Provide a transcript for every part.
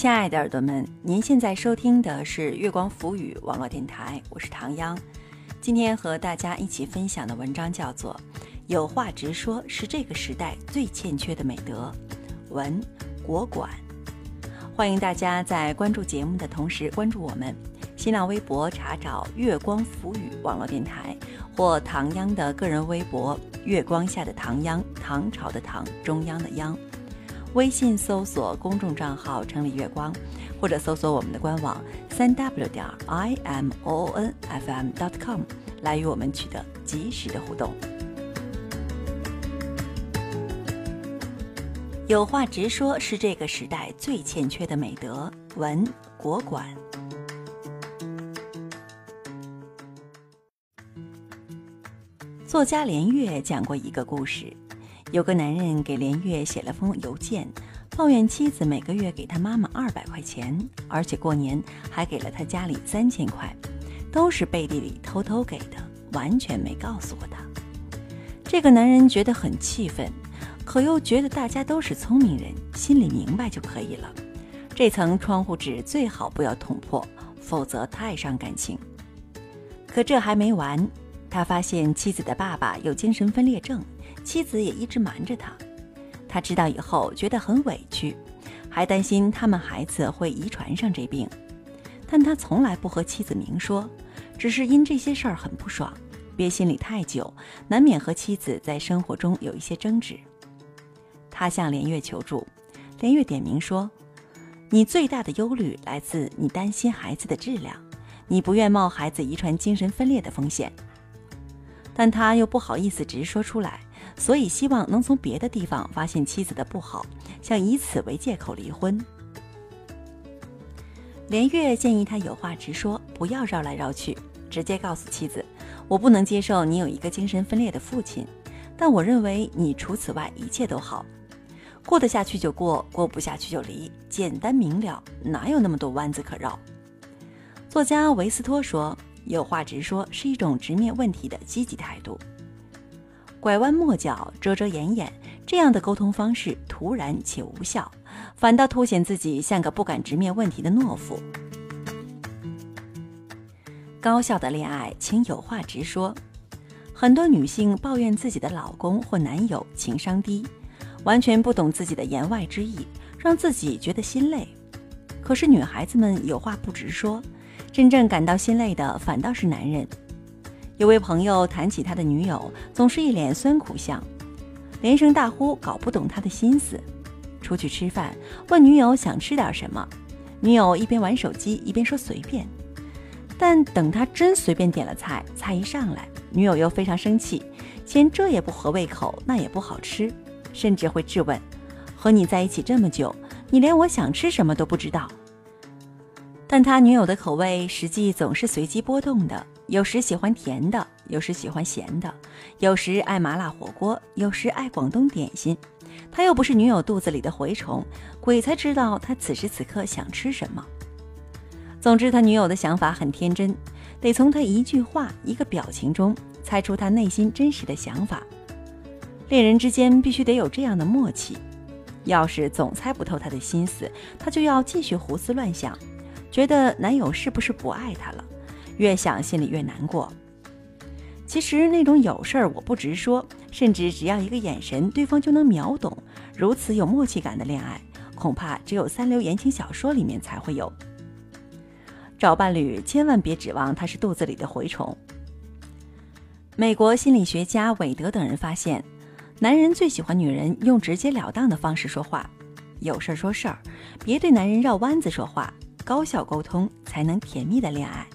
亲爱的耳朵们，您现在收听的是月光浮语网络电台，我是唐央。今天和大家一起分享的文章叫做《有话直说是这个时代最欠缺的美德》，文国管。欢迎大家在关注节目的同时关注我们。新浪微博查找“月光浮语”网络电台，或唐央的个人微博“月光下的唐央”，唐朝的唐，中央的央。微信搜索公众账号“城里月光”，或者搜索我们的官网三 w 点 i m o n f m dot com 来与我们取得及时的互动。有话直说是这个时代最欠缺的美德。文国馆。作家连岳讲过一个故事，有个男人给连岳写了封邮件，抱怨妻子每个月给他妈妈二百块钱，而且过年还给了他家里三千块，都是背地里偷偷给的，完全没告诉过他。这个男人觉得很气愤，可又觉得大家都是聪明人，心里明白就可以了。这层窗户纸最好不要捅破，否则太伤感情。可这还没完。他发现妻子的爸爸有精神分裂症，妻子也一直瞒着他。他知道以后觉得很委屈，还担心他们孩子会遗传上这病。但他从来不和妻子明说，只是因这些事儿很不爽，憋心里太久，难免和妻子在生活中有一些争执。他向连月求助，连月点名说：“你最大的忧虑来自你担心孩子的质量，你不愿冒孩子遗传精神分裂的风险。”但他又不好意思直说出来，所以希望能从别的地方发现妻子的不好，想以此为借口离婚。连月建议他有话直说，不要绕来绕去，直接告诉妻子：“我不能接受你有一个精神分裂的父亲，但我认为你除此外一切都好，过得下去就过，过不下去就离，简单明了，哪有那么多弯子可绕？”作家维斯托说。有话直说是一种直面问题的积极态度。拐弯抹角、遮遮掩掩这样的沟通方式突然且无效，反倒凸显自己像个不敢直面问题的懦夫。高效的恋爱，请有话直说。很多女性抱怨自己的老公或男友情商低，完全不懂自己的言外之意，让自己觉得心累。可是女孩子们有话不直说。真正感到心累的反倒是男人。有位朋友谈起他的女友，总是一脸酸苦相，连声大呼搞不懂他的心思。出去吃饭，问女友想吃点什么，女友一边玩手机一边说随便。但等他真随便点了菜，菜一上来，女友又非常生气，嫌这也不合胃口，那也不好吃，甚至会质问：和你在一起这么久，你连我想吃什么都不知道。但他女友的口味实际总是随机波动的，有时喜欢甜的，有时喜欢咸的，有时爱麻辣火锅，有时爱广东点心。他又不是女友肚子里的蛔虫，鬼才知道他此时此刻想吃什么。总之，他女友的想法很天真，得从他一句话、一个表情中猜出他内心真实的想法。恋人之间必须得有这样的默契，要是总猜不透他的心思，他就要继续胡思乱想。觉得男友是不是不爱她了？越想心里越难过。其实那种有事儿我不直说，甚至只要一个眼神，对方就能秒懂，如此有默契感的恋爱，恐怕只有三流言情小说里面才会有。找伴侣千万别指望他是肚子里的蛔虫。美国心理学家韦德等人发现，男人最喜欢女人用直截了当的方式说话，有事儿说事儿，别对男人绕弯子说话。高效沟通才能甜蜜的恋爱。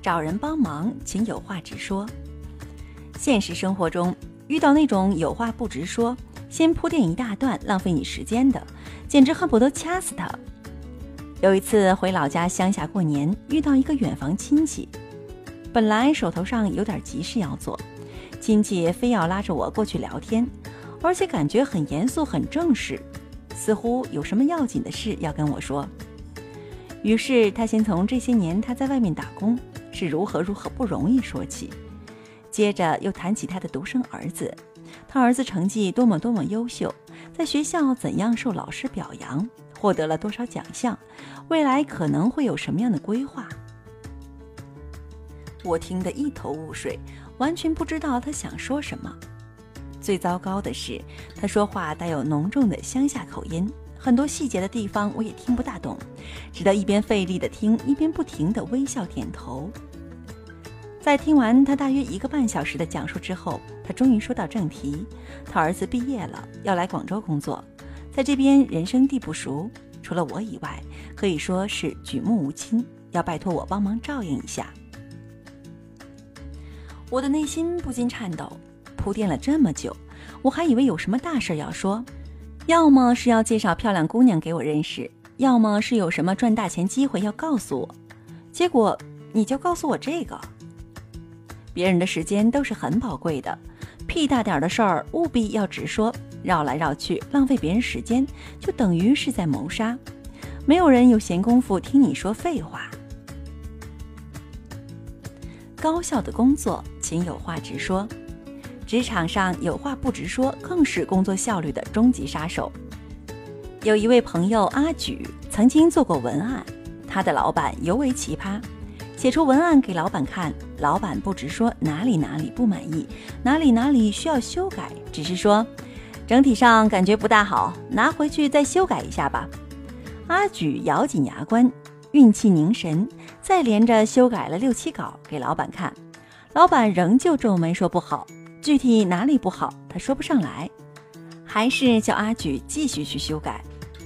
找人帮忙，请有话直说。现实生活中遇到那种有话不直说，先铺垫一大段，浪费你时间的，简直恨不得掐死他。有一次回老家乡下过年，遇到一个远房亲戚，本来手头上有点急事要做，亲戚非要拉着我过去聊天，而且感觉很严肃、很正式。似乎有什么要紧的事要跟我说，于是他先从这些年他在外面打工是如何如何不容易说起，接着又谈起他的独生儿子，他儿子成绩多么多么优秀，在学校怎样受老师表扬，获得了多少奖项，未来可能会有什么样的规划。我听得一头雾水，完全不知道他想说什么。最糟糕的是，他说话带有浓重的乡下口音，很多细节的地方我也听不大懂，只得一边费力的听，一边不停的微笑点头。在听完他大约一个半小时的讲述之后，他终于说到正题。他儿子毕业了，要来广州工作，在这边人生地不熟，除了我以外，可以说是举目无亲，要拜托我帮忙照应一下。我的内心不禁颤抖。铺垫了这么久，我还以为有什么大事要说，要么是要介绍漂亮姑娘给我认识，要么是有什么赚大钱机会要告诉我。结果你就告诉我这个。别人的时间都是很宝贵的，屁大点的事儿务必要直说，绕来绕去浪费别人时间，就等于是在谋杀。没有人有闲工夫听你说废话。高效的工作，请有话直说。职场上有话不直说，更是工作效率的终极杀手。有一位朋友阿举曾经做过文案，他的老板尤为奇葩，写出文案给老板看，老板不直说哪里哪里不满意，哪里哪里需要修改，只是说整体上感觉不大好，拿回去再修改一下吧。阿举咬紧牙关，运气凝神，再连着修改了六七稿给老板看，老板仍旧皱眉说不好。具体哪里不好，他说不上来，还是叫阿举继续去修改。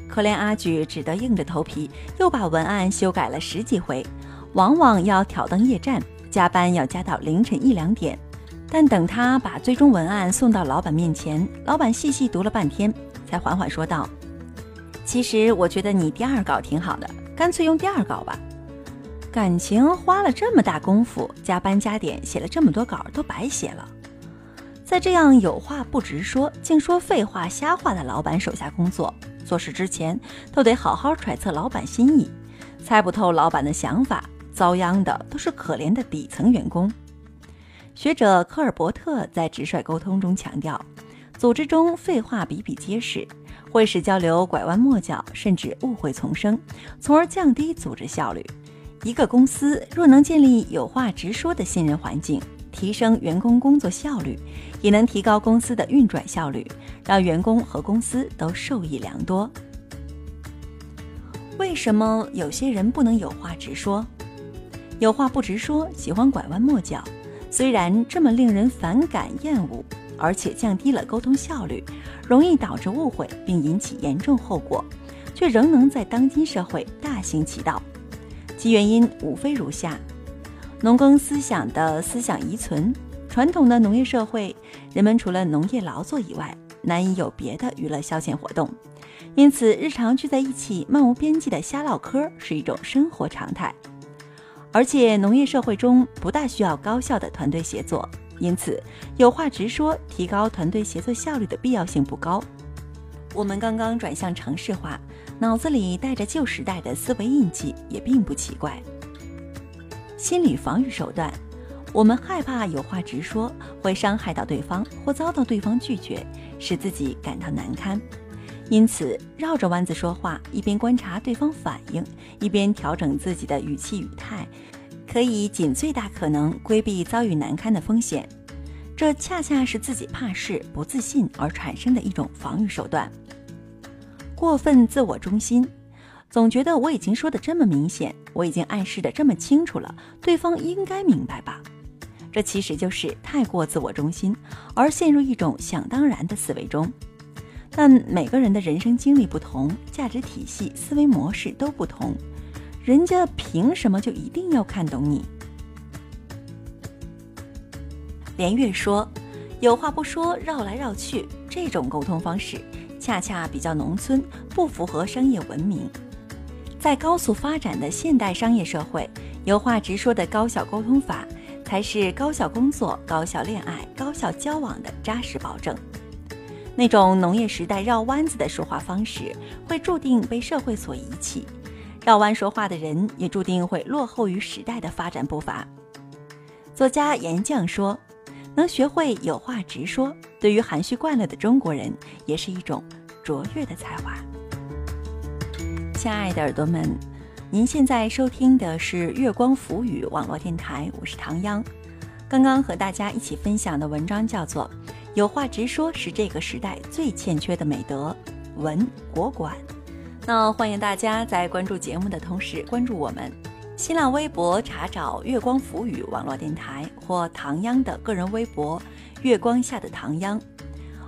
可怜阿举只得硬着头皮又把文案修改了十几回，往往要挑灯夜战，加班要加到凌晨一两点。但等他把最终文案送到老板面前，老板细细读了半天，才缓缓说道：“其实我觉得你第二稿挺好的，干脆用第二稿吧。感情花了这么大功夫，加班加点写了这么多稿，都白写了。”在这样有话不直说，净说废话、瞎话的老板手下工作，做事之前都得好好揣测老板心意，猜不透老板的想法，遭殃的都是可怜的底层员工。学者科尔伯特在直率沟通中强调，组织中废话比比皆是，会使交流拐弯抹角，甚至误会丛生，从而降低组织效率。一个公司若能建立有话直说的信任环境，提升员工工作效率，也能提高公司的运转效率，让员工和公司都受益良多。为什么有些人不能有话直说？有话不直说，喜欢拐弯抹角。虽然这么令人反感厌恶，而且降低了沟通效率，容易导致误会并引起严重后果，却仍能在当今社会大行其道。其原因无非如下。农耕思想的思想遗存，传统的农业社会，人们除了农业劳作以外，难以有别的娱乐消遣活动，因此日常聚在一起漫无边际的瞎唠嗑是一种生活常态。而且农业社会中不大需要高效的团队协作，因此有话直说，提高团队协作效率的必要性不高。我们刚刚转向城市化，脑子里带着旧时代的思维印记，也并不奇怪。心理防御手段，我们害怕有话直说会伤害到对方或遭到对方拒绝，使自己感到难堪，因此绕着弯子说话，一边观察对方反应，一边调整自己的语气语态，可以尽最大可能规避遭遇难堪的风险。这恰恰是自己怕事、不自信而产生的一种防御手段。过分自我中心。总觉得我已经说的这么明显，我已经暗示的这么清楚了，对方应该明白吧？这其实就是太过自我中心，而陷入一种想当然的思维中。但每个人的人生经历不同，价值体系、思维模式都不同，人家凭什么就一定要看懂你？连月说：“有话不说，绕来绕去，这种沟通方式恰恰比较农村，不符合商业文明。”在高速发展的现代商业社会，有话直说的高效沟通法，才是高效工作、高效恋爱、高效交往的扎实保证。那种农业时代绕弯子的说话方式，会注定被社会所遗弃；绕弯说话的人，也注定会落后于时代的发展步伐。作家严绛说：“能学会有话直说，对于含蓄惯了的中国人，也是一种卓越的才华。亲爱的耳朵们，您现在收听的是月光浮语网络电台，我是唐央。刚刚和大家一起分享的文章叫做《有话直说是这个时代最欠缺的美德》，文国馆。那欢迎大家在关注节目的同时关注我们，新浪微博查找“月光浮语网络电台”或唐央的个人微博“月光下的唐央”，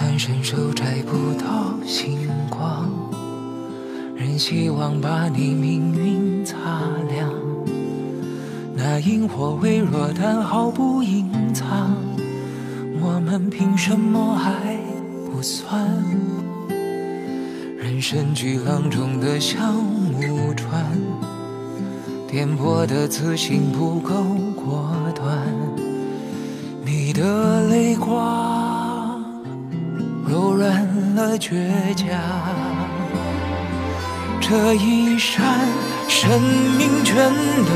算伸手摘不到星光。仍希望把你命运擦亮，那萤火微弱但毫不隐藏，我们凭什么还不算？人生巨浪中的小木船，颠簸的自信不够果断，你的泪光柔软了倔强。这一扇，生命全都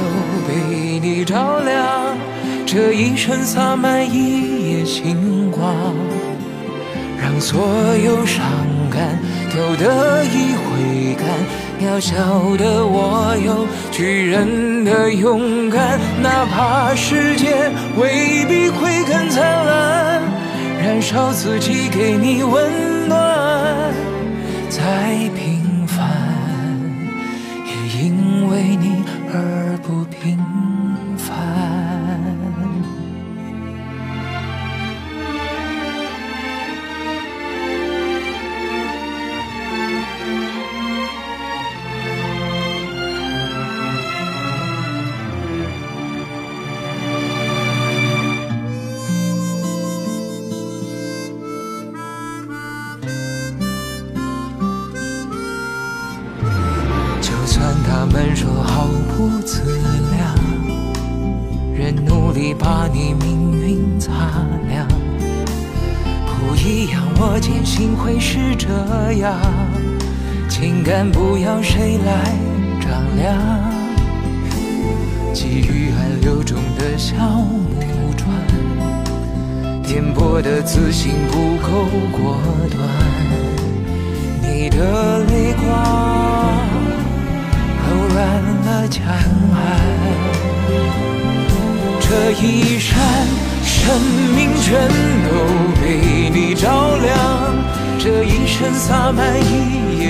被你照亮；这一生洒满一夜星光，让所有伤感都得以回甘。渺小的我有巨人的勇敢，哪怕世界未必会更灿烂，燃烧自己给你温暖，再平凡，也。因为你而不平把你命运擦亮。不一样，我坚信会是这样。情感不要谁来丈量。给予暗流中的小木船，颠簸的自信不够果断。你的泪光。柔软了江岸，这一闪，生命全都被你照亮。这一生洒满一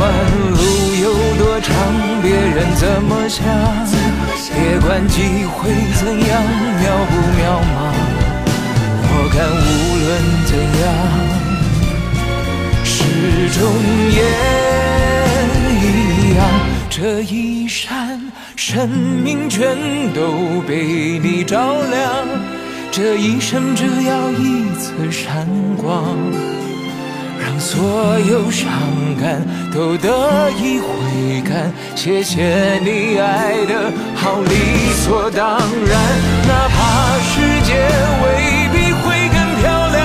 管路有多长，别人怎么想，别管机会怎样渺不渺茫。我看无论怎样，始终也一样。这一闪，生命全都被你照亮。这一生只要一次闪光，所有伤感都得以回甘。谢谢你爱的好理所当然，哪怕世界未必会更漂亮，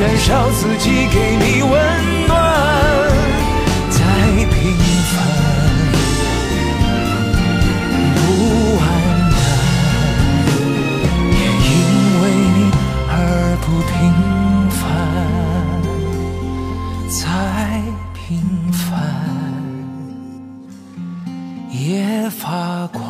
燃烧自己给你温。发光。